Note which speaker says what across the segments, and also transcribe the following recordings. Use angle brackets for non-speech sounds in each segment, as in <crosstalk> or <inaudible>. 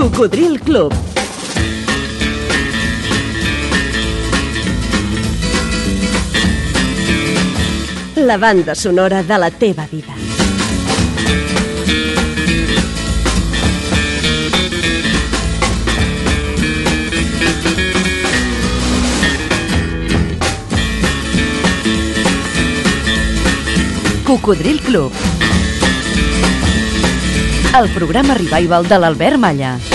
Speaker 1: Cocodril Club. La banda sonora de la teva vida. Cocodril Club. El programa revival de l'Albert Malla.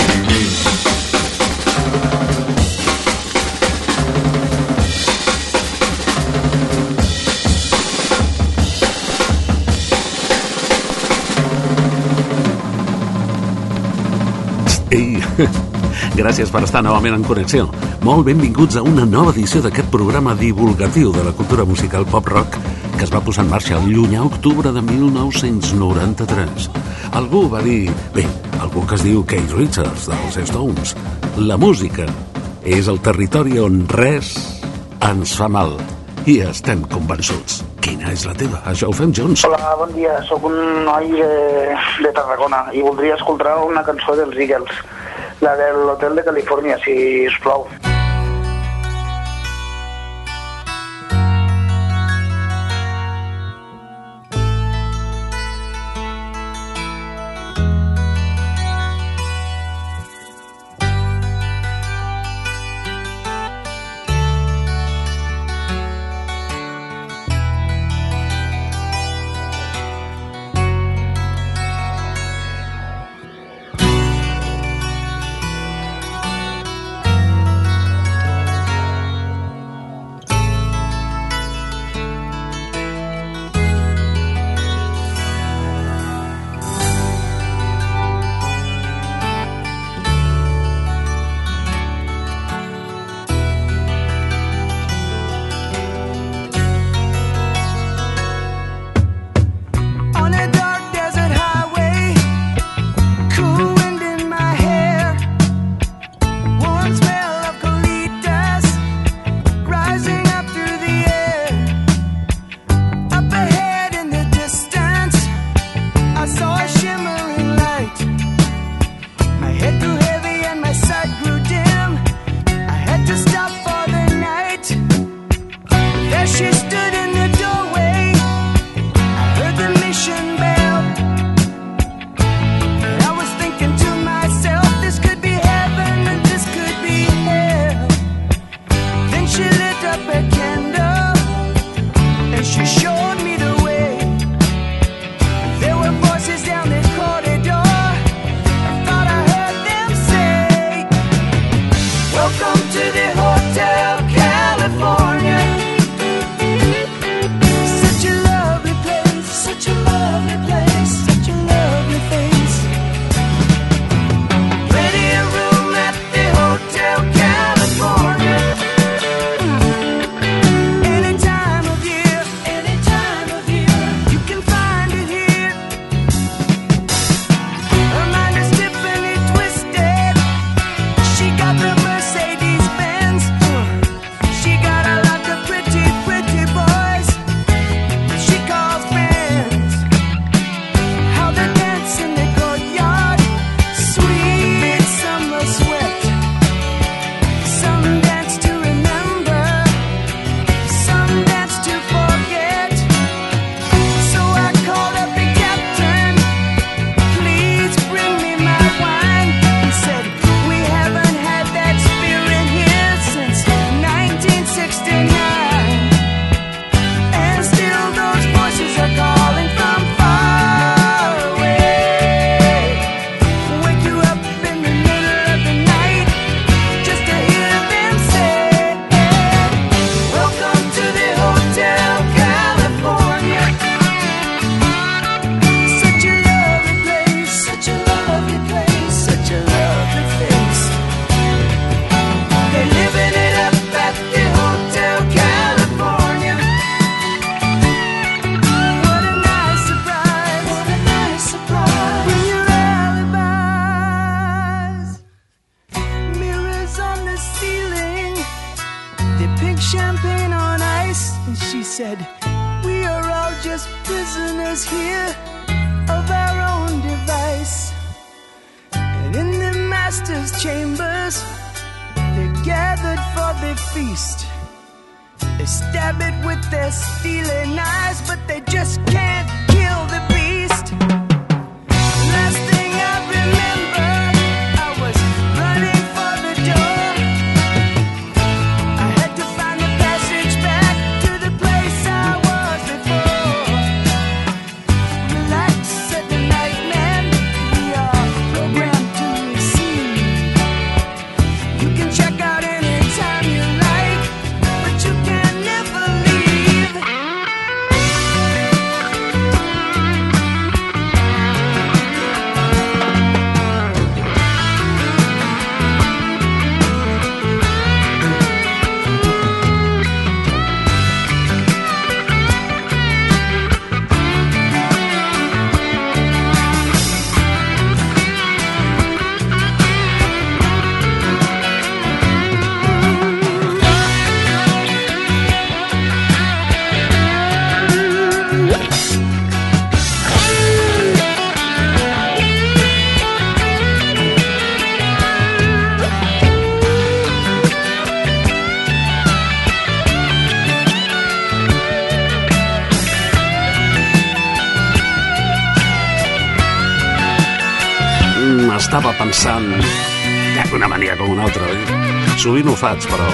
Speaker 2: Ei, <laughs> gràcies per estar novament en connexió. Molt benvinguts a una nova edició d'aquest programa divulgatiu de la cultura musical pop-rock que es va posar en marxa el llunyà octubre de 1993. Algú va dir... Bé, algú que es diu Keith Richards, dels Stones. La música és el territori on res ens fa mal. I estem convençuts. És la teva? Això ho fem junts.
Speaker 3: Hola, bon dia. Sóc un noi de, de Tarragona i voldria escoltar una cançó dels Eagles, la de l'Hotel de Califòrnia, si us plau.
Speaker 2: Sovint ho faig, però...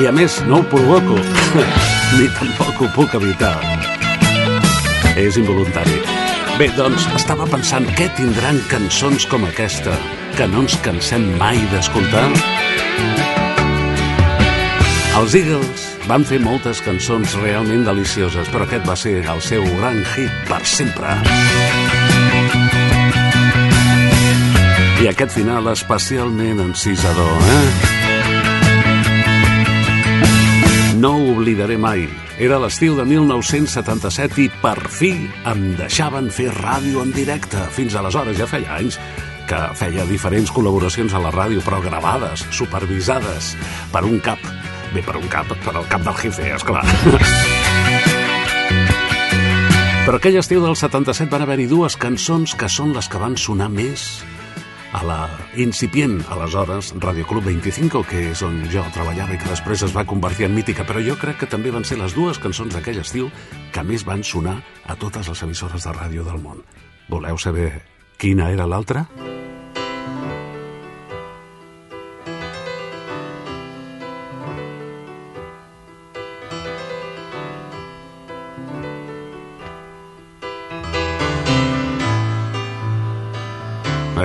Speaker 2: I a més, no ho provoco, <laughs> ni tampoc ho puc evitar. És involuntari. Bé, doncs, estava pensant què tindran cançons com aquesta, que no ens cansem mai d'escoltar? Els Eagles van fer moltes cançons realment delicioses, però aquest va ser el seu gran hit per sempre. I aquest final especialment encisador, eh? No ho oblidaré mai. Era l'estiu de 1977 i per fi em deixaven fer ràdio en directe. Fins aleshores ja feia anys que feia diferents col·laboracions a la ràdio, però gravades, supervisades per un cap. Bé, per un cap, per el cap del jefe, esclar. Però aquell estiu del 77 van haver-hi dues cançons que són les que van sonar més a la incipient, aleshores, Radio Club 25, que és on jo treballava i que després es va convertir en mítica, però jo crec que també van ser les dues cançons d'aquell estiu que més van sonar a totes les emissores de ràdio del món. Voleu saber quina era l'altra?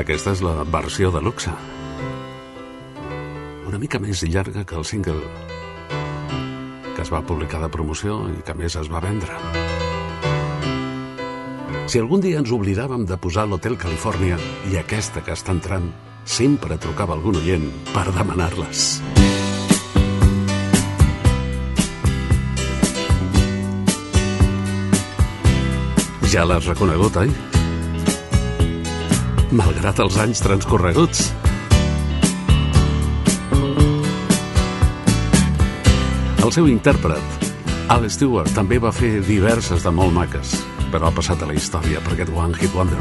Speaker 2: Aquesta és la versió de luxe. Una mica més llarga que el single que es va publicar de promoció i que més es va vendre. Si algun dia ens oblidàvem de posar l'Hotel Califòrnia i aquesta que està entrant, sempre trucava algun oient per demanar-les. Ja l'has reconegut, oi? Malgrat els anys transcorreguts. El seu intèrpret, Al Stewart, també va fer diverses de molt maques, però ha passat a la història per aquest One Hit Wonder.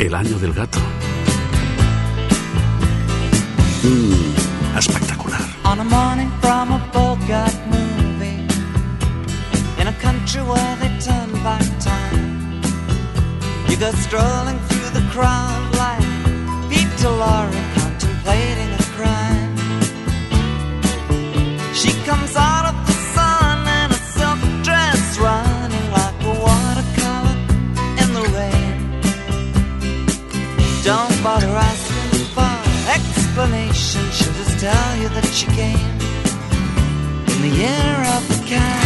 Speaker 2: El año del gato. Mm, espectacular.
Speaker 4: On a morning You go strolling through the crowd like Peter Lorre contemplating a crime. She comes out of the sun in a silk dress Running like a watercolor in the rain. Don't bother asking for explanation She'll just tell you that she came In the year of the cat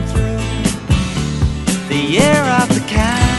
Speaker 4: year of the cat.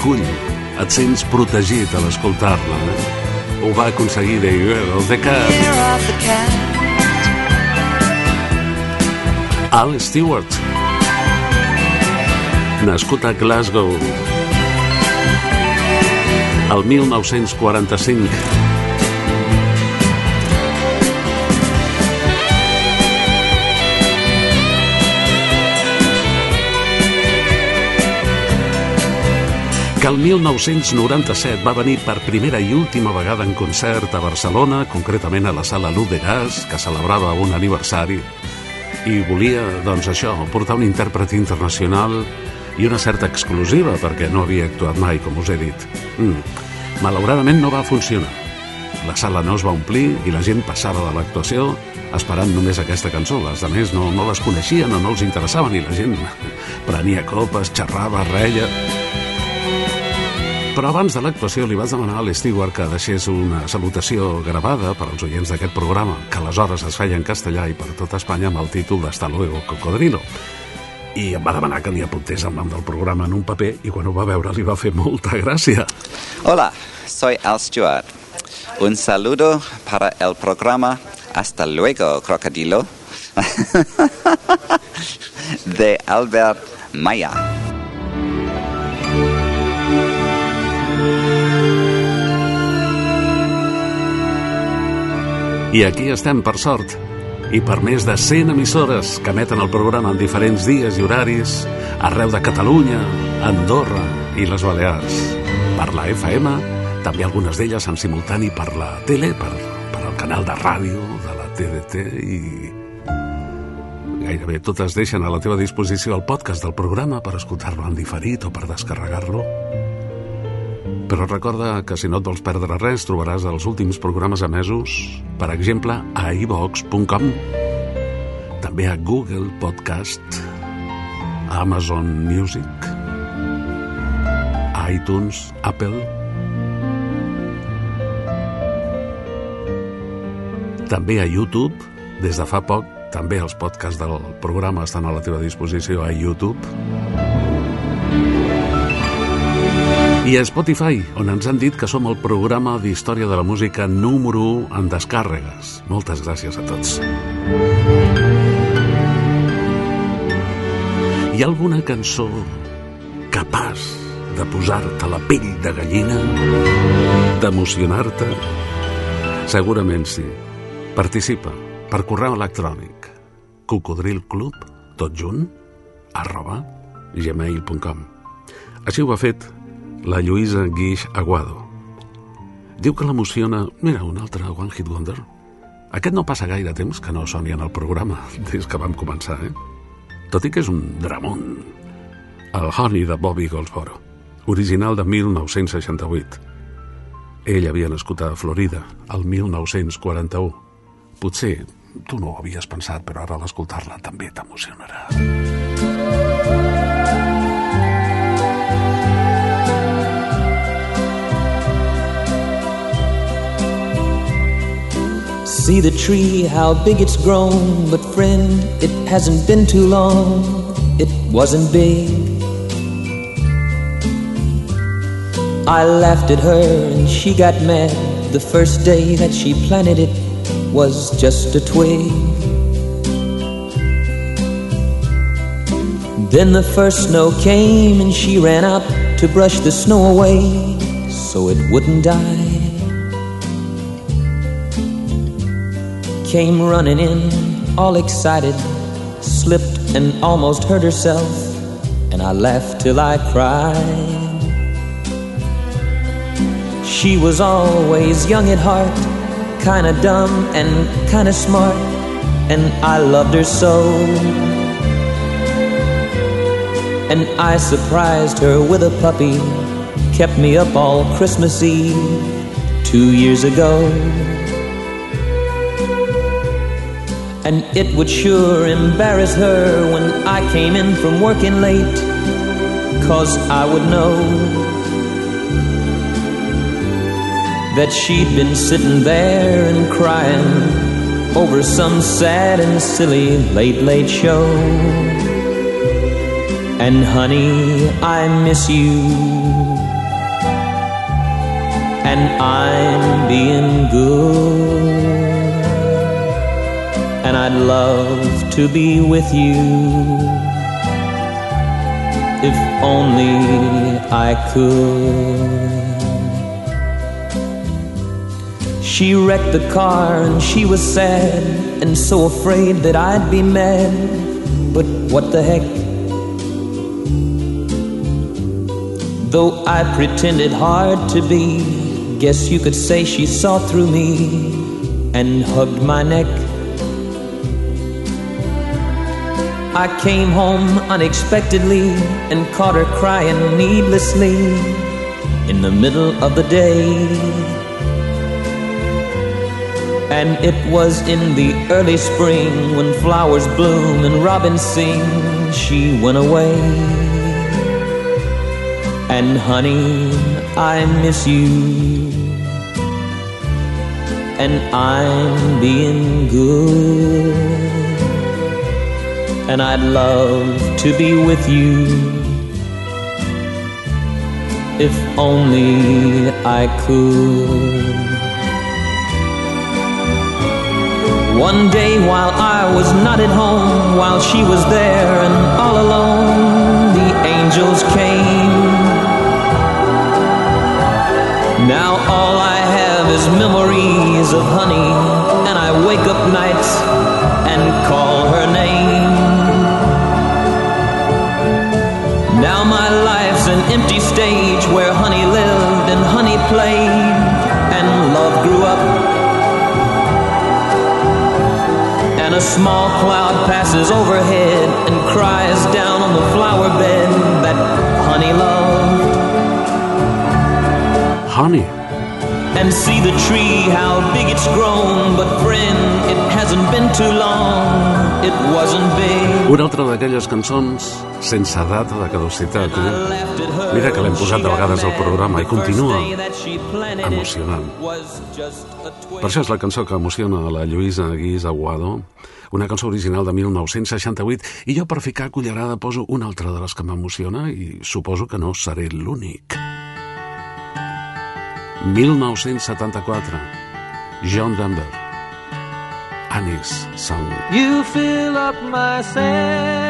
Speaker 2: Que t'acull, et sents protegit a l'escoltar-la. Eh? Ho va aconseguir The Girl the cat. Al Stewart. Nascut a Glasgow. El 1945. Que el 1997 va venir per primera i última vegada en concert a Barcelona, concretament a la sala Luz de Gas, que celebrava un aniversari, i volia, doncs això, portar un intèrpret internacional i una certa exclusiva, perquè no havia actuat mai, com us he dit. Mm. Malauradament no va funcionar. La sala no es va omplir i la gent passava de l'actuació esperant només aquesta cançó. Les altres no, no les coneixien o no els interessaven i la gent <laughs> prenia copes, xerrava, reia... Però abans de l'actuació li vaig demanar a l'Stewart que deixés una salutació gravada per als oients d'aquest programa, que aleshores es feia en castellà i per tot Espanya amb el títol d'Hasta luego, cocodrilo. I em va demanar que li apuntés el nom del programa en un paper i quan ho va veure li va fer molta gràcia.
Speaker 5: Hola, soy Al Stewart. Un saludo para el programa Hasta luego, crocodilo. <laughs> de Albert Maya.
Speaker 2: I aquí estem, per sort, i per més de 100 emissores que emeten el programa en diferents dies i horaris, arreu de Catalunya, Andorra i les Balears. Per la FM, també algunes d'elles en simultani per la tele, per, per el canal de ràdio de la TDT i gairebé totes deixen a la teva disposició el podcast del programa per escoltar-lo en diferit o per descarregar-lo. Però recorda que si no et vols perdre res, trobaràs els últims programes emesos, per exemple, a ivox.com. També a Google Podcast, a Amazon Music, a iTunes, Apple, també a YouTube, des de fa poc, també els podcasts del programa estan a la teva disposició a YouTube. I a Spotify, on ens han dit que som el programa d'història de la música número 1 en descàrregues. Moltes gràcies a tots. Hi ha alguna cançó capaç de posar-te la pell de gallina? D'emocionar-te? Segurament sí. Participa per correu electrònic cocodrilclub, tot junt, arroba gmail.com. Així ho ha fet la Lluïsa Guix Aguado. Diu que l'emociona... Mira, un altre One Hit Wonder. Aquest no passa gaire temps que no soni en el programa, <laughs> des que vam començar, eh? Tot i que és un dramón. El Honey de Bobby Goldsboro, original de 1968. Ell havia nascut a Florida, el 1941. Potser tu no ho havies pensat, però ara l'escoltar-la també t'emocionarà.
Speaker 6: See the tree, how big it's grown, but friend, it hasn't been too long. It wasn't big. I laughed at her and she got mad the first day that she planted it was just a twig. Then the first snow came and she ran out to brush the snow away so it wouldn't die. Came running in, all excited, slipped and almost hurt herself, and I laughed till I cried. She was always young at heart kinda dumb and kinda smart, and I loved her so. And I surprised her with a puppy, kept me up all Christmas Eve two years ago. And it would sure embarrass her when I came in from working late, cause I would know that she'd been sitting there and crying over some sad and silly late, late show. And honey, I miss you. And I'm being good. And I'd love to be with you. If only I could. She wrecked the car and she was sad and so afraid that I'd be mad. But what the heck? Though I pretended hard to be, guess you could say she saw through me and hugged my neck. I came home unexpectedly and caught her crying needlessly in the middle of the day. And it was in the early spring when flowers bloom and robins sing, she went away. And honey, I miss you. And I'm being good. And I'd love to be with you. If only I could. One day while I was not at home, while she was there and all alone, the angels came. Now all I have is memories of honey, and I wake up nights and call her name. An empty stage where honey lived and honey played, and love grew up. And a small cloud passes overhead and cries down on the flower bed that honey loved.
Speaker 2: Honey,
Speaker 6: and see the tree, how big it's grown. But friend, it hasn't been too long, it wasn't big.
Speaker 2: Una altra d'aquelles cançons sense data de caducitat, eh? Mira que l'hem posat de vegades al programa i continua emocionant. Per això és la cançó que emociona a la Lluïsa Guís Aguado, una cançó original de 1968, i jo per ficar cullerada poso una altra de les que m'emociona i suposo que no seré l'únic. 1974, John Denver, Annie's Song.
Speaker 7: You fill up my senses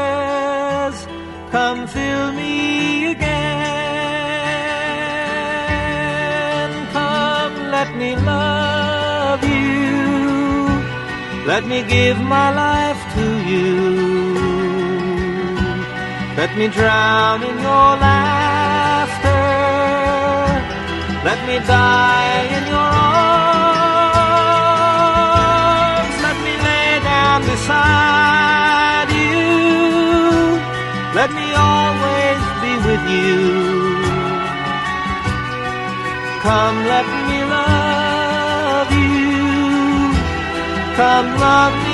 Speaker 7: Come fill me again. Come, let me love you. Let me give my life to you. Let me drown in your laughter. Let me die in your arms. Let me lay down beside with you. Come, let me love you. Come, love me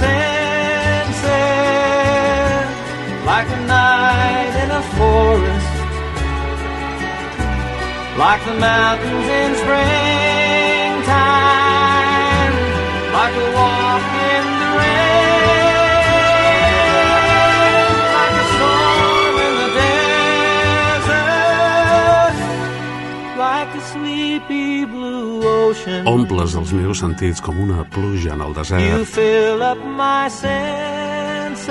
Speaker 7: senses like a night in a forest, like the mountains in springtime, like a walk
Speaker 2: Omples els meus sentits com una pluja en el
Speaker 7: You
Speaker 2: desert.
Speaker 7: fill up my senses.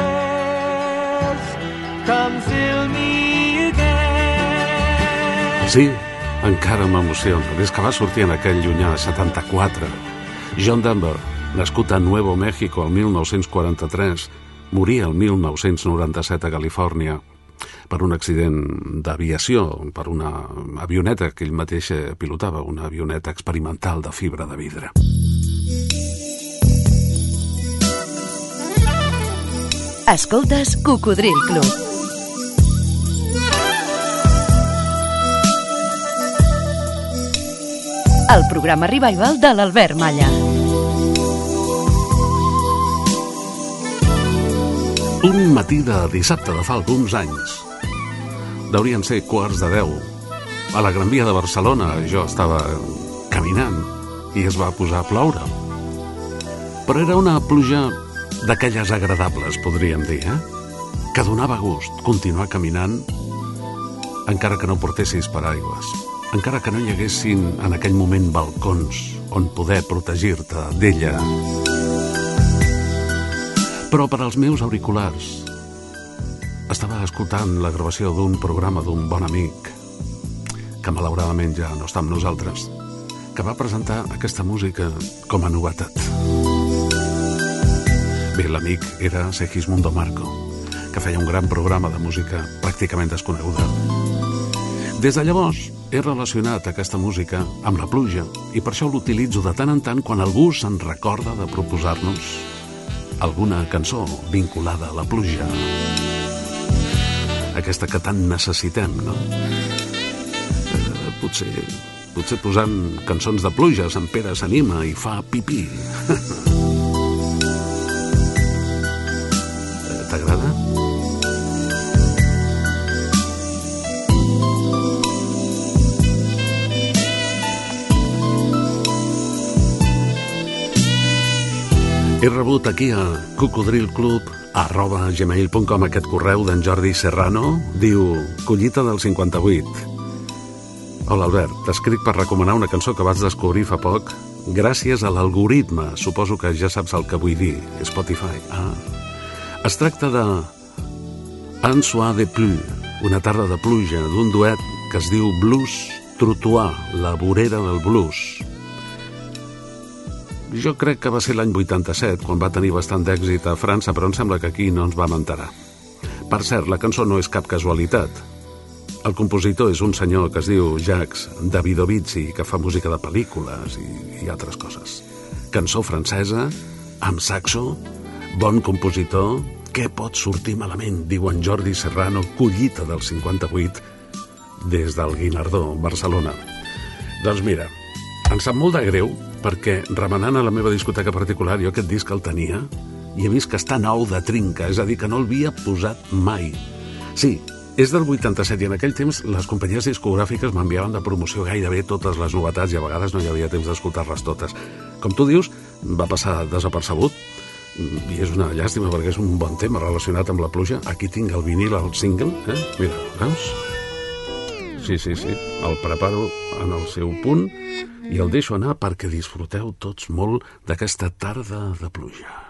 Speaker 7: Come fill me again.
Speaker 2: Sí, encara m'emociona. Des que va sortir en aquell llunyà 74. John Denver, nascut a Nuevo México el 1943, moria el 1997 a Califòrnia per un accident d'aviació, per una avioneta que ell mateix eh, pilotava, una avioneta experimental de fibra de vidre.
Speaker 1: Escoltes Cocodril Club. El programa revival de l'Albert Malla.
Speaker 2: Matí de dissabte de fa alguns anys. Deurien ser quarts de deu. A la Gran Via de Barcelona jo estava caminant i es va posar a ploure. Però era una pluja d'aquelles agradables, podríem dir, eh? Que donava gust continuar caminant encara que no portessis paraigües, encara que no hi haguessin en aquell moment balcons on poder protegir-te d'ella. Però per als meus auriculars estava escoltant la gravació d'un programa d'un bon amic que malauradament ja no està amb nosaltres que va presentar aquesta música com a novetat. Bé, l'amic era Segismundo Marco, que feia un gran programa de música pràcticament desconeguda. Des de llavors he relacionat aquesta música amb la pluja i per això l'utilitzo de tant en tant quan algú se'n recorda de proposar-nos alguna cançó vinculada a la pluja. Aquesta que tant necessitem, no? Eh, potser potser posant cançons de pluges, en Pere s'anima i fa pipí. <laughs> Eh, T'agrada? He rebut aquí a cocodrilclub arroba gmail.com aquest correu d'en Jordi Serrano. Diu, collita del 58. Hola Albert, t'escric per recomanar una cançó que vaig descobrir fa poc gràcies a l'algoritme. Suposo que ja saps el que vull dir. Spotify. Ah. Es tracta de Un soir de pluie, una tarda de pluja, d'un duet que es diu Blues Trottoir, la vorera del blues. Jo crec que va ser l'any 87, quan va tenir bastant d'èxit a França, però em sembla que aquí no ens va enterar. Per cert, la cançó no és cap casualitat. El compositor és un senyor que es diu Jacques Davidovitzi, que fa música de pel·lícules i, i altres coses. Cançó francesa, amb saxo, bon compositor, què pot sortir malament, diu en Jordi Serrano, collita del 58, des del Guinardó, Barcelona. Doncs mira, em sap molt de greu perquè remenant a la meva discoteca particular jo aquest disc el tenia i he vist que està nou de trinca, és a dir, que no l'havia posat mai. Sí, és del 87 i en aquell temps les companyies discogràfiques m'enviaven de promoció gairebé totes les novetats i a vegades no hi havia temps d'escoltar-les totes. Com tu dius, va passar desapercebut i és una llàstima perquè és un bon tema relacionat amb la pluja. Aquí tinc el vinil, el single, eh? Mira, veus? Sí, sí, sí, el preparo en el seu punt i el deixo anar perquè disfruteu tots molt d'aquesta tarda de pluja.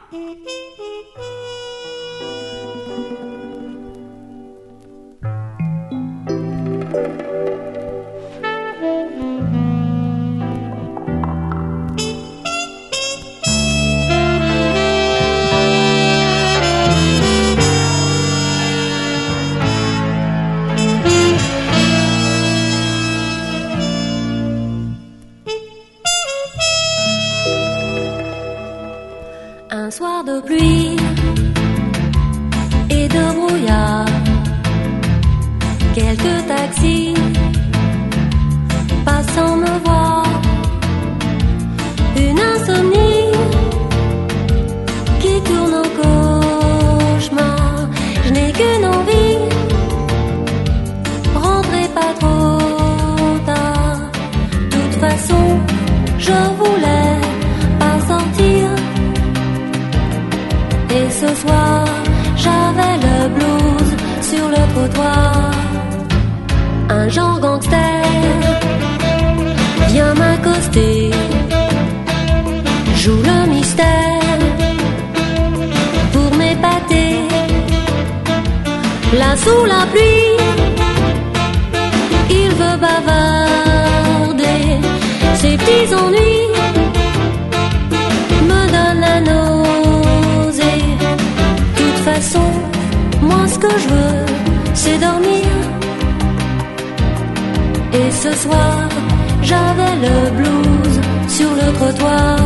Speaker 8: Soir de pluie et de brouillard, quelques taxis passant me voir, une insomnie qui tourne au cauchemar. Je n'ai qu'une envie, rentrer pas trop tard. De toute façon, je voulais j'avais le blues sur le trottoir. Un genre gangster. Vient m'accoster, joue le mystère. Pour m'épater. Là sous la pluie, il veut bavarder ses petits ennuis que je veux, c'est dormir. Et ce soir, j'avais le blues sur le trottoir.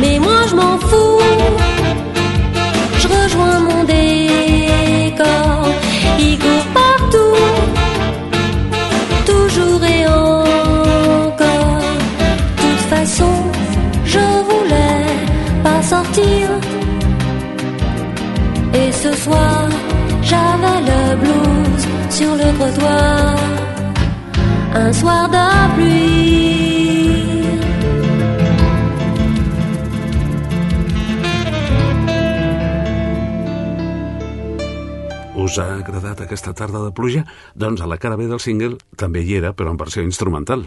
Speaker 8: Mais moi je m'en fous, je rejoins mon décor, il court partout, toujours et encore. De toute façon, je voulais pas sortir. Et ce soir, j'avais le blues sur le trottoir. Un soir de pluie.
Speaker 2: Us ha agradat aquesta tarda de pluja? Doncs a la cara B del single també hi era, però en versió instrumental.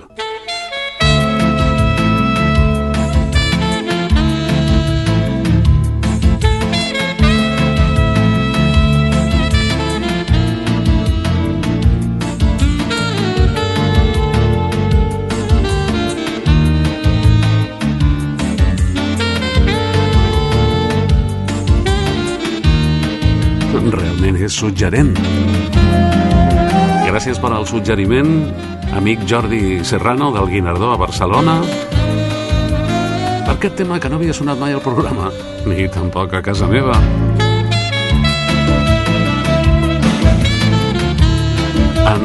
Speaker 9: Suggerent. Gràcies per al suggeriment, amic Jordi Serrano del Guinardó a Barcelona. Per aquest tema que no havia sonat mai al programa, ni tampoc a casa meva.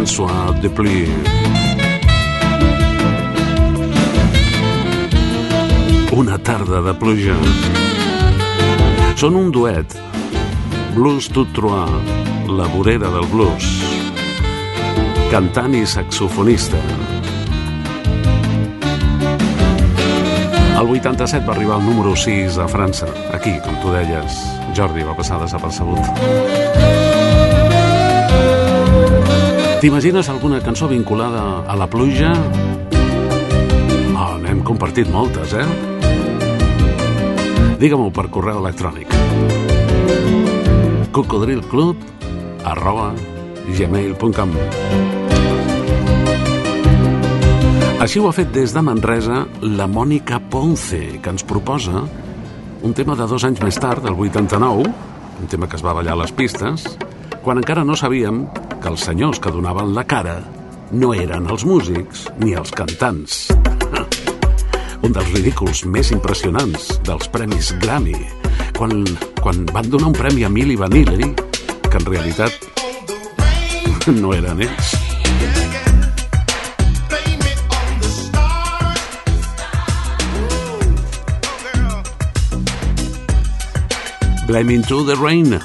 Speaker 9: Un soir de pluie. Una tarda de pluja. Són un duet. Blues tout trois, la vorera del blues. Cantant i saxofonista. El 87 va arribar al número 6 a França. Aquí, com tu deies, Jordi va passar desapercebut. T'imagines alguna cançó vinculada a la pluja? Oh, n'hem compartit moltes, eh? Digue-m'ho per correu electrònic. cocodrilclub arroba gmail.com Així ho ha fet des de Manresa la Mònica Ponce, que ens proposa un tema de dos anys més tard, del 89, un tema que es va ballar a les pistes, quan encara no sabíem que els senyors que donaven la cara no eren els músics ni els cantants. <laughs> Un dels ridículs més impressionants dels premis Grammy, quan, quan van donar un premi a Milli Vanilli, que en realitat <laughs> no eren ells. Blaming to the rain.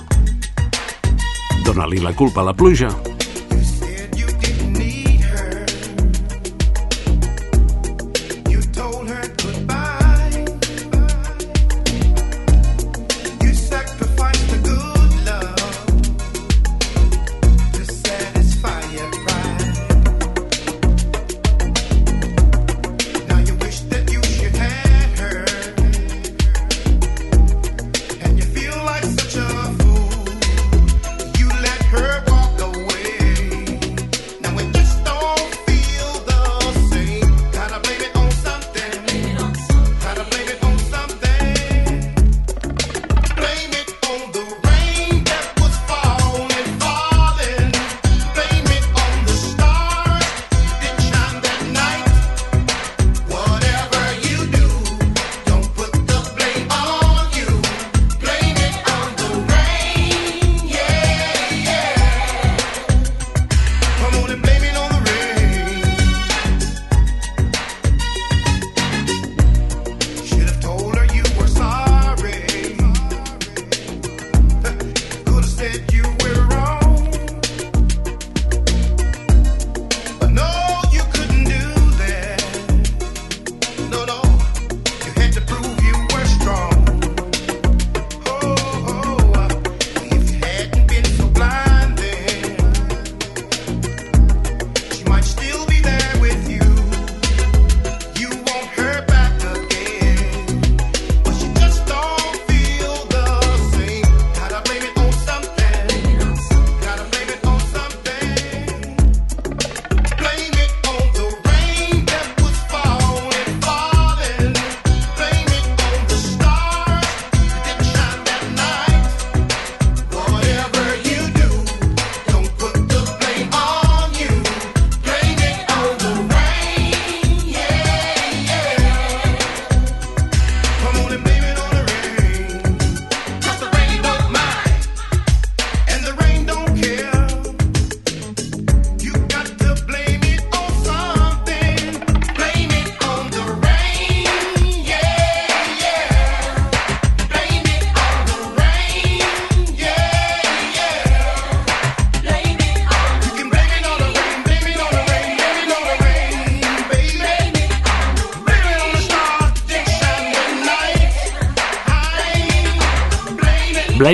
Speaker 9: Dóna-li la culpa a la pluja.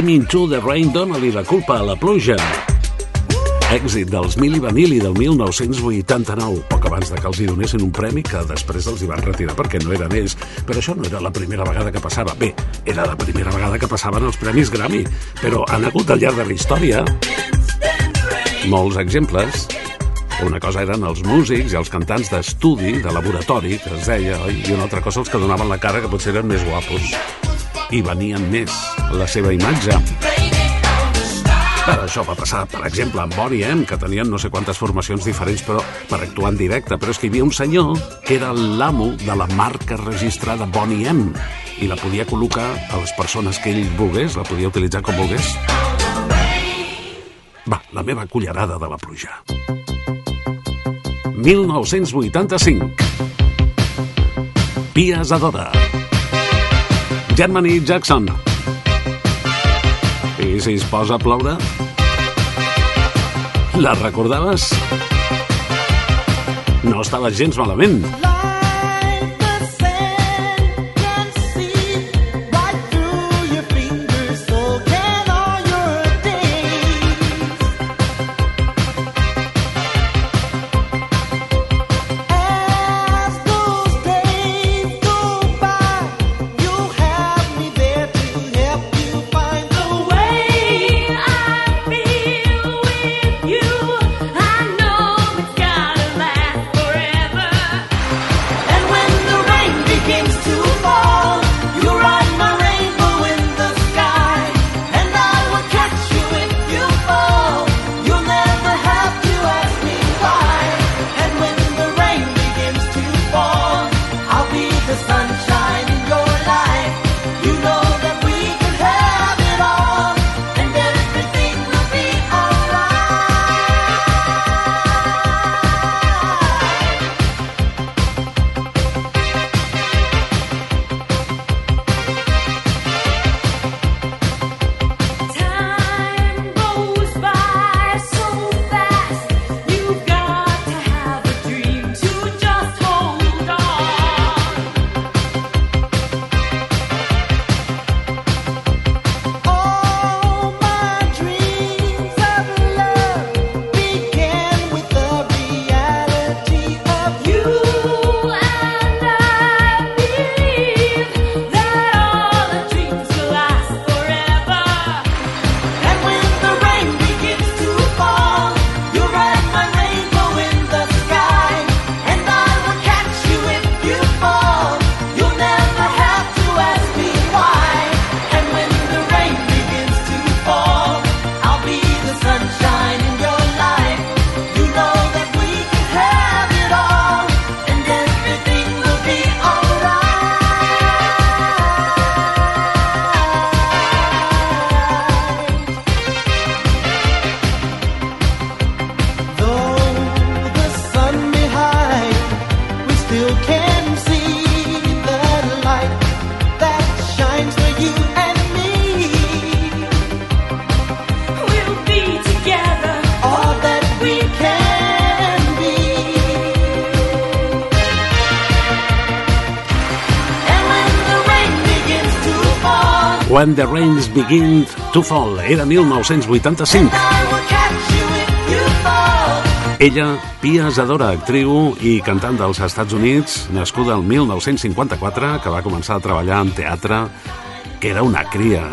Speaker 9: Blaming to the Rain, dona-li la culpa a la pluja. Èxit dels Mili Vanilli del 1989, poc abans de que els hi donessin un premi que després els hi van retirar perquè no eren ells. Però això no era la primera vegada que passava. Bé, era la primera vegada que passaven els premis Grammy, però han hagut al llarg de la història molts exemples. Una cosa eren els músics i els cantants d'estudi, de laboratori, que es deia, oi? i una altra cosa els que donaven la cara, que potser eren més guapos i venien més la seva imatge.
Speaker 10: Això va passar, per exemple, amb Bonnie M, que tenien no sé quantes formacions diferents però per actuar en directe, però és que hi havia un senyor que era l'amo de la marca registrada Bonnie M i la podia col·locar a les persones que ell volgués, la podia utilitzar com volgués. Va, la meva cullerada de la pluja. 1985. Pia Zadora. Germany Jackson. Si es posa a ploure? La recordaves? No estava gens malament. When the Rains Begin to Fall. Era 1985. Ella, Pia Zadora, actriu i cantant dels Estats Units, nascuda el 1954, que va començar a treballar en teatre, que era una cria.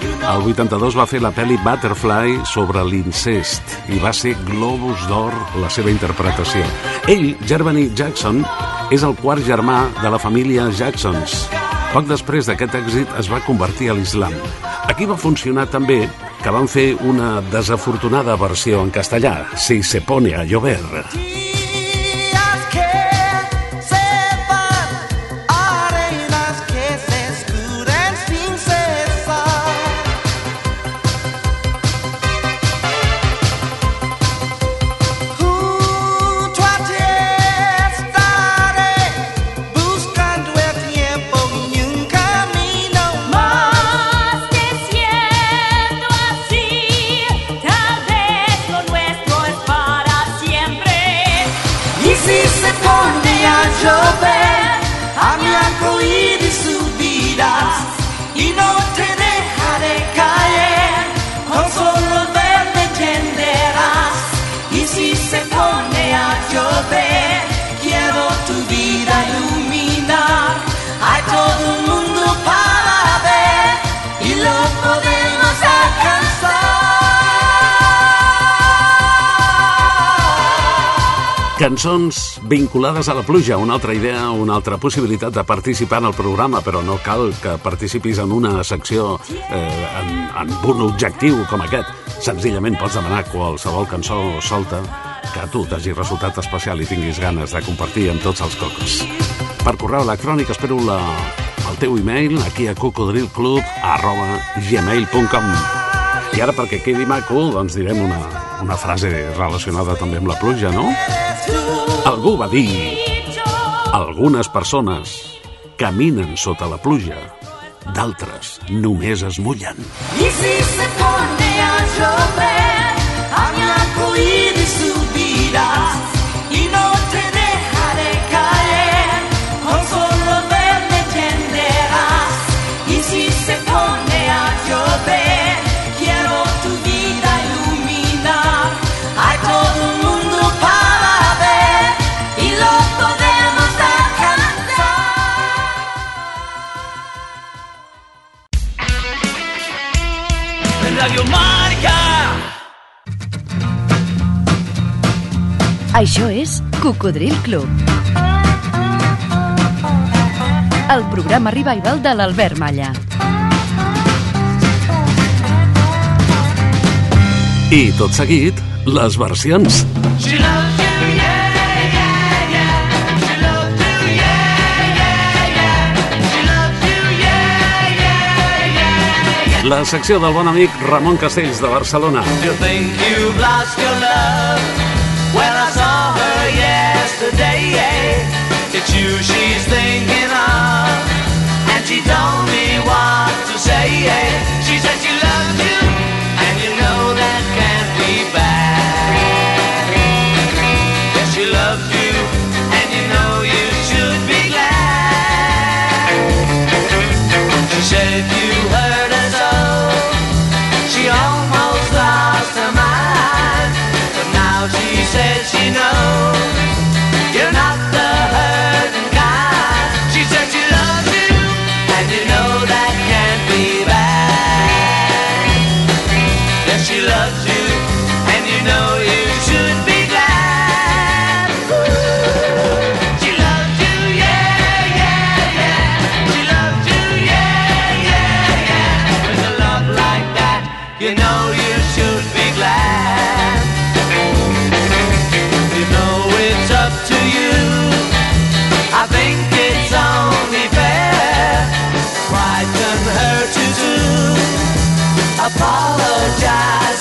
Speaker 10: El 82 va fer la pel·li Butterfly sobre l'incest i va ser Globus d'Or la seva interpretació. Ell, Germany Jackson, és el quart germà de la família Jacksons. Poc després d'aquest èxit es va convertir a l'islam. Aquí va funcionar també que van fer una desafortunada versió en castellà, Si se pone a llover.
Speaker 2: Cançons vinculades a la pluja, una altra idea, una altra possibilitat de participar en el programa, però no cal que participis en una secció eh, en, en un objectiu com aquest. Senzillament pots demanar qualsevol cançó solta que a tu t'hagi resultat especial i tinguis ganes de compartir amb tots els cocos. Per correu electrònic espero la, el teu e-mail aquí a cocodrilclub i ara perquè quedi maco doncs direm una, una frase relacionada també amb la pluja, no? Algú va dir algunes persones caminen sota la pluja, d'altres només es mullen.
Speaker 11: Y si se pone a llover, a mi arcoíris subirás
Speaker 10: Radio Marca.
Speaker 1: Això és Cocodril Club. El programa revival de l'Albert Malla.
Speaker 2: I tot seguit, les versions.
Speaker 10: She loves
Speaker 2: La secció del bon amic Ramon Castells de Barcelona.
Speaker 10: You think you've lost your love? Well, I saw her yesterday. It's you she's thinking of, and she told me what to say. She said she loves you, and you know that can't be bad. Yes, she loves you, and you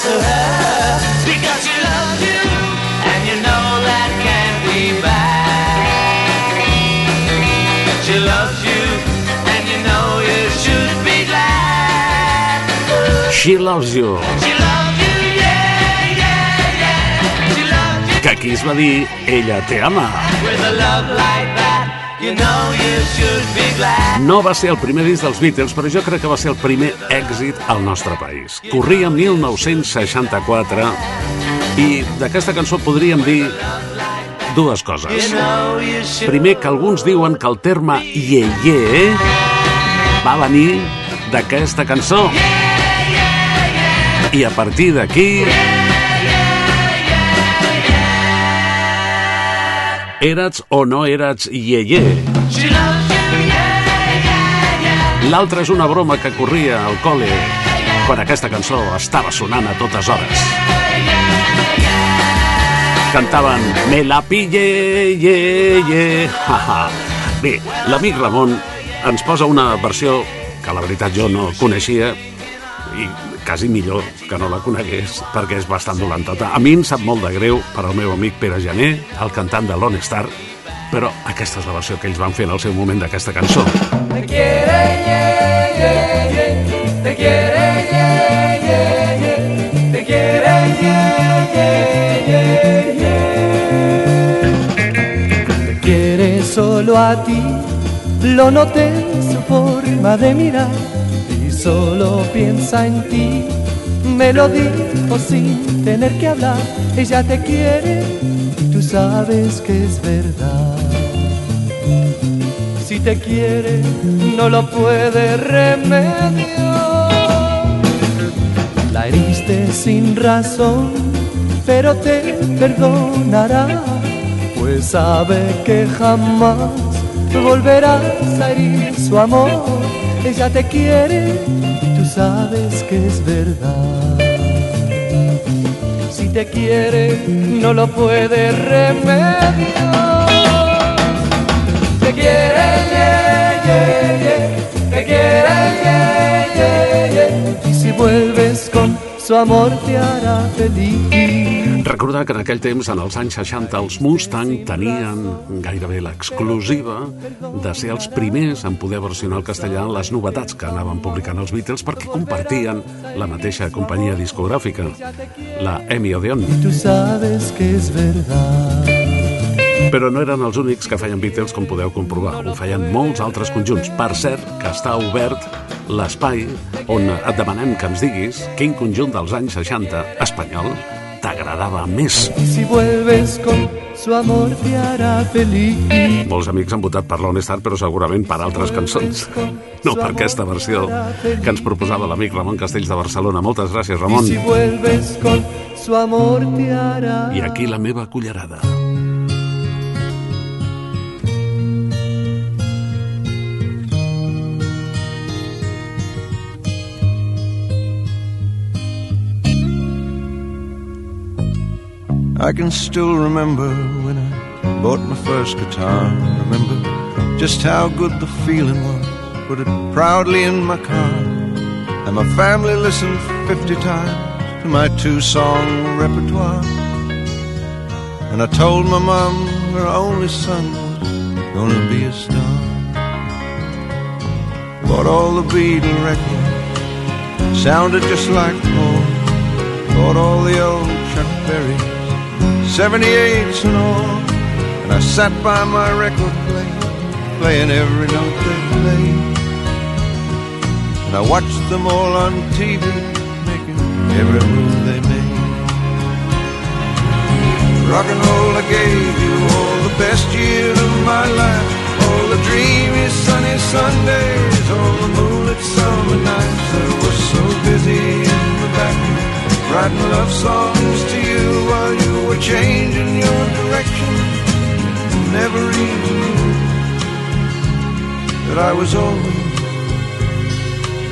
Speaker 10: to her because she loves you, and you know that can't be bad. She loves you, and you know you should be glad.
Speaker 2: She Loves You,
Speaker 10: She loves you, yeah, yeah, yeah. She loves you
Speaker 2: que aquí es va dir Ella te ama.
Speaker 10: with a love like
Speaker 2: No va ser el primer disc dels Beatles, però jo crec que va ser el primer èxit al nostre país. Corria 1964 i d'aquesta cançó podríem dir dues coses. Primer, que alguns diuen que el terme ieye va venir d'aquesta cançó. I a partir d'aquí... Erats o no erats
Speaker 10: yeah.
Speaker 2: L'altra és una broma que corria al col·le quan aquesta cançó estava sonant a totes hores. Cantaven Me la pille, ye, ye, ha, ha. Bé, l'amic Ramon ens posa una versió que la veritat jo no coneixia i quasi millor que no la conegués perquè és bastant dolentota. A mi em sap molt de greu per al meu amic Pere Jané, el cantant de Lone Star, però aquesta és la versió que ells van fer en el seu moment d'aquesta cançó.
Speaker 10: Te quiere, yeah, yeah, yeah. Te quiere, yeah, yeah, yeah. Te quiere, yeah, yeah, yeah, yeah.
Speaker 12: Te quiere solo a ti, lo noté en su forma de mirar solo piensa en ti. Me lo dijo sin tener que hablar, ella te quiere, tú sabes que es verdad. Si te quiere, no lo puede remediar. La heriste sin razón, pero te perdonará. pues sabe que jamás volverás a herir su amor. Ella te quiere tú sabes que es verdad. Si te quiere, no lo puede remediar. Te quiere, yeah, yeah, yeah. te quiere, y si vuelves con su amor te hará feliz.
Speaker 2: Recordar que en aquell temps, en els anys 60, els Mustang tenien gairebé l'exclusiva de ser els primers en poder versionar al castellà les novetats que anaven publicant els Beatles perquè compartien la mateixa companyia discogràfica, la EMI Odeon.
Speaker 12: Tú sabes que es verdad.
Speaker 2: Però no eren els únics que feien Beatles, com podeu comprovar. Ho feien molts altres conjunts. Per cert, que està obert l'espai on et demanem que ens diguis quin conjunt dels anys 60 espanyol t'agradava més.
Speaker 12: Si vuelves con su amor te hará feliz.
Speaker 2: Molts amics han votat per l'Honestar, però segurament per altres cançons. No per aquesta versió que ens proposava l'amic Ramon Castells de Barcelona. Moltes gràcies, Ramon.
Speaker 12: si vuelves con su amor te hará
Speaker 2: I aquí la meva cullerada.
Speaker 13: I can still remember when I bought my first guitar. Remember just how good the feeling was. Put it proudly in my car. And my family listened 50 times to my two song repertoire. And I told my mom her only son was gonna be a star. Bought all the Beatle records, sounded just like home. Bought all the old Chuck Berry 78s and all. And I sat by my record player, playing every note they played. And I watched them all on TV, making every move they made. Rock and roll, I gave you all the best years of my life. All the dreamy sunny Sundays, all the moonlit summer nights. I was so busy in the back writing love songs to you while you were changing your direction. Never even knew that I was always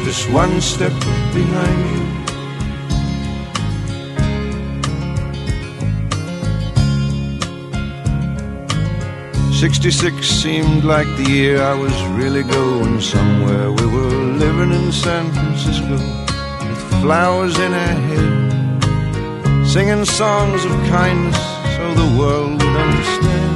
Speaker 13: just one step behind you. Sixty-six seemed like the year I was really going somewhere. We were living in San Francisco flowers in our hair singing songs of kindness so the world would understand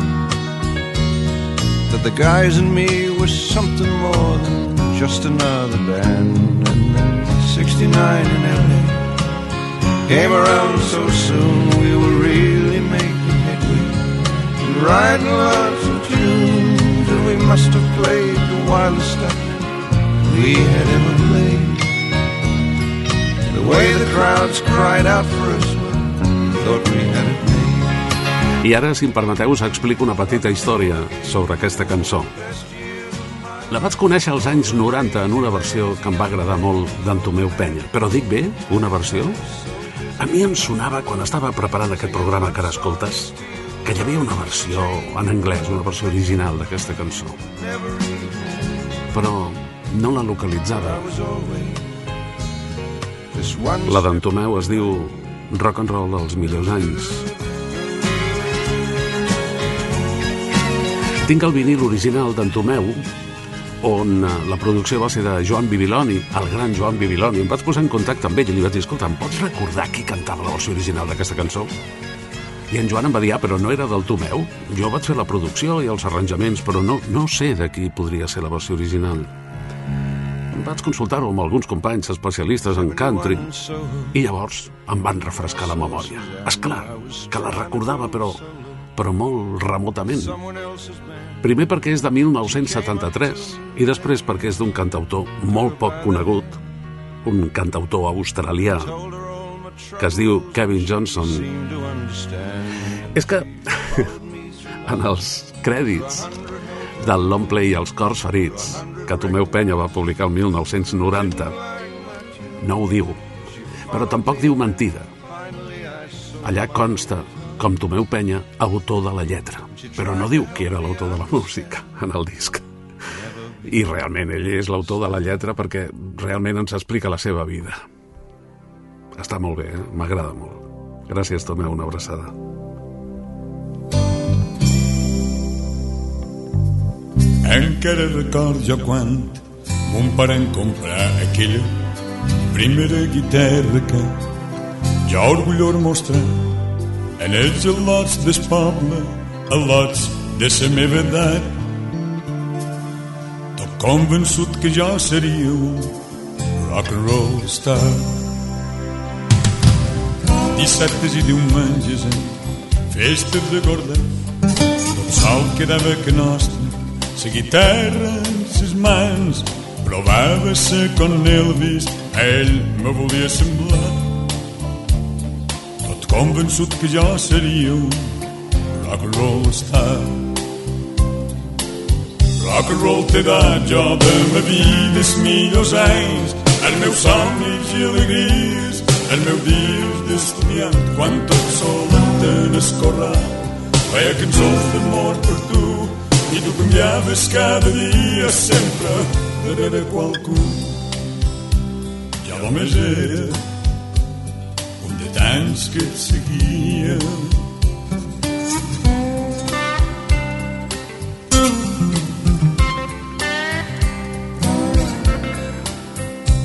Speaker 13: that the guys and me were something more than just another band. And then 69 in LA came around so soon, we were really making headway and writing lots of tunes, and we must have played the wildest stuff we had ever played. Way the crowds cried out for us thought we had it made.
Speaker 2: I ara, si em permeteu, us explico una petita història sobre aquesta cançó. La vaig conèixer als anys 90 en una versió que em va agradar molt d'en Tomeu Penya. Però dic bé, una versió? A mi em sonava, quan estava preparant aquest programa que ara escoltes, que hi havia una versió en anglès, una versió original d'aquesta cançó. Però no la localitzava. La d'en Tomeu es diu rock and roll dels millors anys. Tinc el vinil original d'en Tomeu, on eh, la producció va ser de Joan Bibiloni, el gran Joan Bibiloni. Em vaig posar en contacte amb ell i li vaig dir, escolta, em pots recordar qui cantava la versió original d'aquesta cançó? I en Joan em va dir, ah, però no era del Tomeu. Jo vaig fer la producció i els arranjaments, però no, no sé de qui podria ser la versió original. Vaig consultar-ho amb alguns companys especialistes en country i llavors em van refrescar la memòria. És clar que la recordava, però, però molt remotament. Primer perquè és de 1973 i després perquè és d'un cantautor molt poc conegut, un cantautor australià que es diu Kevin Johnson. És que <laughs> en els crèdits del long play Els cors ferits que Tomeu Penya va publicar el 1990 no ho diu però tampoc diu mentida allà consta com Tomeu Penya, autor de la lletra. Però no diu qui era l'autor de la música en el disc. I realment ell és l'autor de la lletra perquè realment ens explica la seva vida. Està molt bé, eh? m'agrada molt. Gràcies, Tomeu, una abraçada.
Speaker 14: Encara record jo quan mon pare em comprar aquella primera guitarra que jo orgullós mostrar en els al·lots del poble, al·lots de la meva edat. Tot convençut que jo seria un rock and roll star. Dissabtes i diumenges en festes de gorda, tot sol quedava que nostre, la guitarra en ses mans, provava-se con Elvis, ell me volia semblar. Tot convençut que jo seria un rock and roll star. Rock and roll t'he dat jo de ma vida els millors anys, els meus somnis i alegries, els meus dies d'estudiant, quan tot sol en escorrar. Feia cançons d'amor per tu, i tu canviaves cada dia sempre darrere qualcú. Ja només era un de tants que et seguia.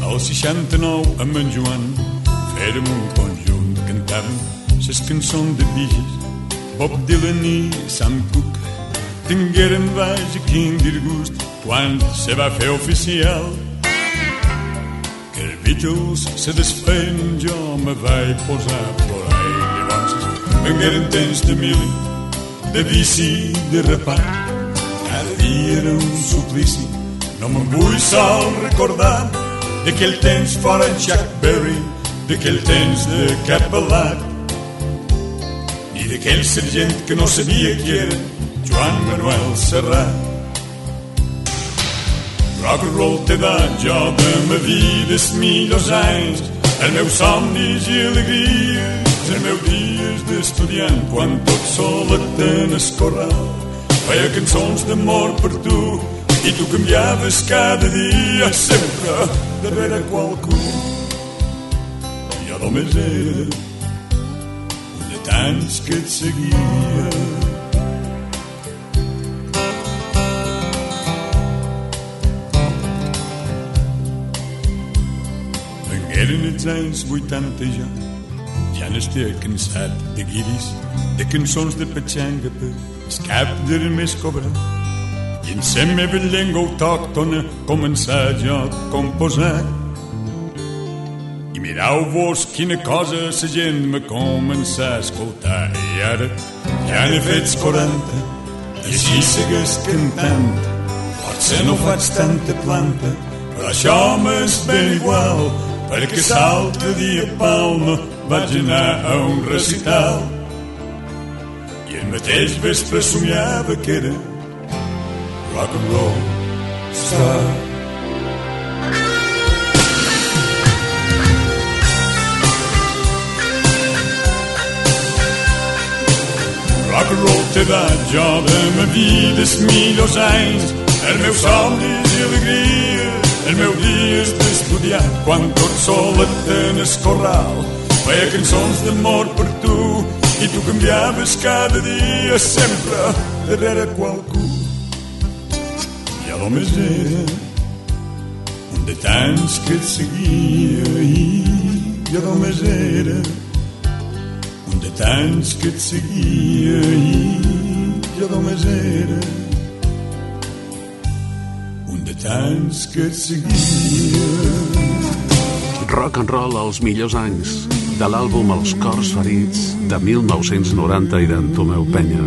Speaker 14: Al 69 amb en Joan fèrem un conjunt, cantàvem les cançons de Bigis, Bob Dylan i Sam Cooke tingueren vaja quin disgust quan se va fer oficial. Que els Beatles se desfeien jo me vaig posar por ahí llavors vengueren temps de mil de bici de repat cada dia era un suplici no me'n vull sol recordar d'aquell temps fora Chuck Berry d'aquell temps de cap pelat ni d'aquell sergent que no sabia qui era Joan Manuel Serrat. Rock and roll t'he dat jo de ma vida els millors anys, els meus somnis i alegries, els meus dies d'estudiant, quan tot solet en el corral. Feia cançons d'amor per tu, i tu canviaves cada dia, sempre darrere qualcú. Jo només era de tants que et seguia. Eren els anys 80 ja, ja n'estic cansat de guiris, de cançons de petxanga per el cap de més cobrar. I en la meva llengua autòctona començar jo a composar. I mirau vos quina cosa la gent me començar a escoltar. I ara ja n'he fet 40 i així segues cantant. Potser no faig tanta planta, però això m'és ben igual, perquè l'altre a Palma vaig anar a un recital. I el mateix vespre somiava que era rock and roll star. Rock and roll t'he dat jo de ma vida els millors anys, els meus somnis i alegries, els meus dies d'estudiant, quan tot solet en el corral. Feia cançons d'amor per tu i tu canviaves cada dia sempre darrere qualcú. Ja només era un de tants que et seguia i jo només era un de tants que et seguia i jo només era tants que et seguia.
Speaker 2: Rock and roll als millors anys de l'àlbum Els cors ferits de 1990 i d'en Tomeu Penya.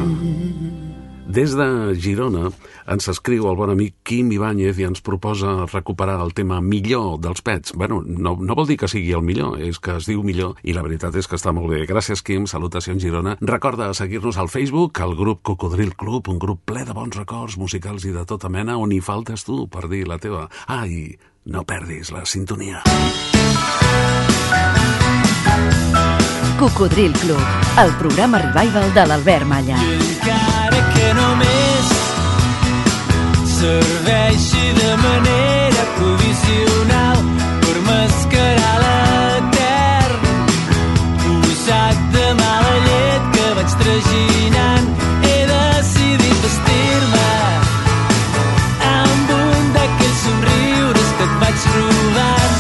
Speaker 2: Des de Girona ens escriu el bon amic Quim Ibáñez i ens proposa recuperar el tema millor dels pets. Bueno, no, no vol dir que sigui el millor, és que es diu millor i la veritat és que està molt bé. Gràcies, Quim, salutacions Girona. Recorda seguir-nos al Facebook, al grup Cocodril Club, un grup ple de bons records musicals i de tota mena on hi faltes tu per dir la teva. Ah, i no perdis la sintonia.
Speaker 1: Cocodril Club, el programa revival de l'Albert Malla.
Speaker 7: encara que només serveixi de manera provisional per mascarar l'etern posat de mala llet que vaig traginant he decidit vestir-me. Amb un d'aquells somriures que et vaig robant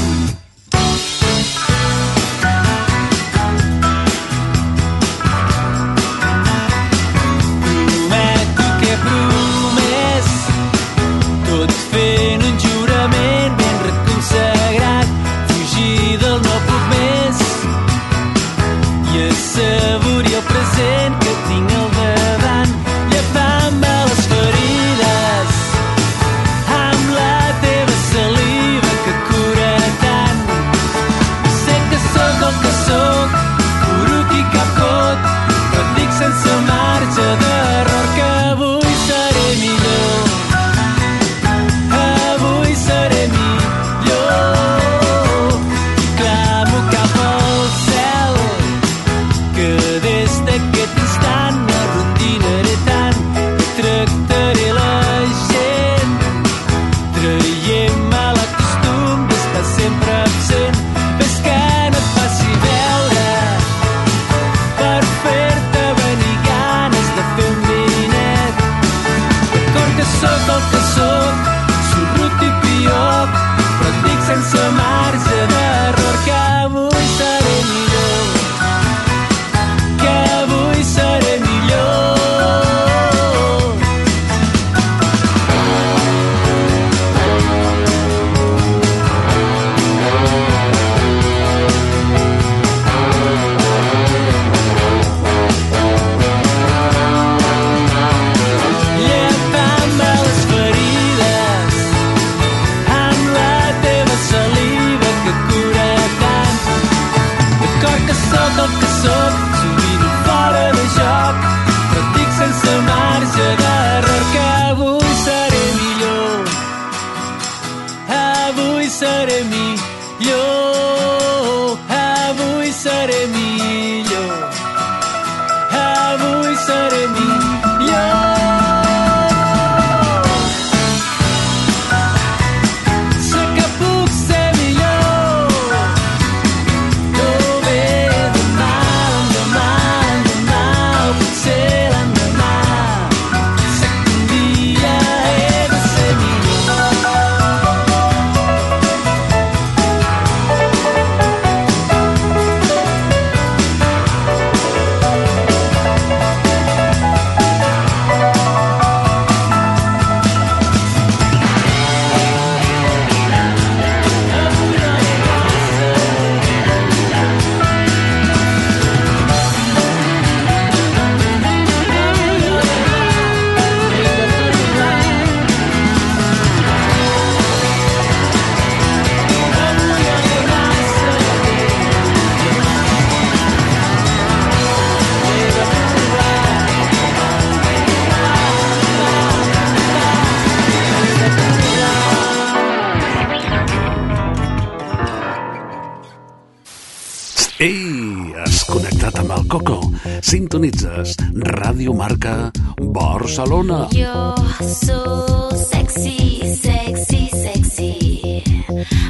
Speaker 2: Barcelona.
Speaker 15: You're so sexy, sexy, sexy.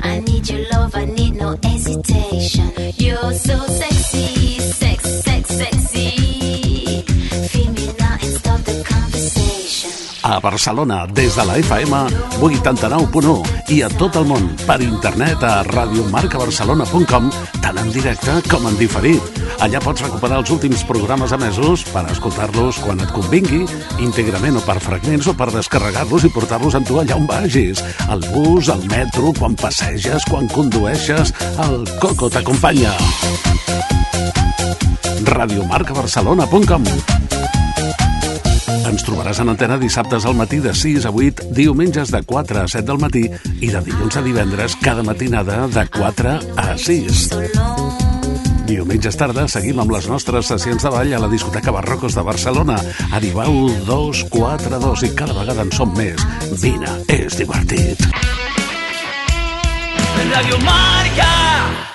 Speaker 15: I need your love, I need no hesitation.
Speaker 2: Barcelona, des de la FM 89.1 i a tot el món per internet a radiomarcabarcelona.com tant en directe com en diferit. Allà pots recuperar els últims programes emesos per escoltar-los quan et convingui, íntegrament o per fragments o per descarregar-los i portar-los amb tu allà on vagis. Al bus, al metro, quan passeges, quan condueixes, el Coco t'acompanya. radiomarcabarcelona.com ens trobaràs en antena dissabtes al matí de 6 a 8, diumenges de 4 a 7 del matí i de dilluns a divendres cada matinada de 4 a 6. Diumenges tarda seguim amb les nostres sessions de ball a la discoteca Barrocos de Barcelona. Arribau 242 i cada vegada en som més. Vine, és divertit.
Speaker 7: Radio Marca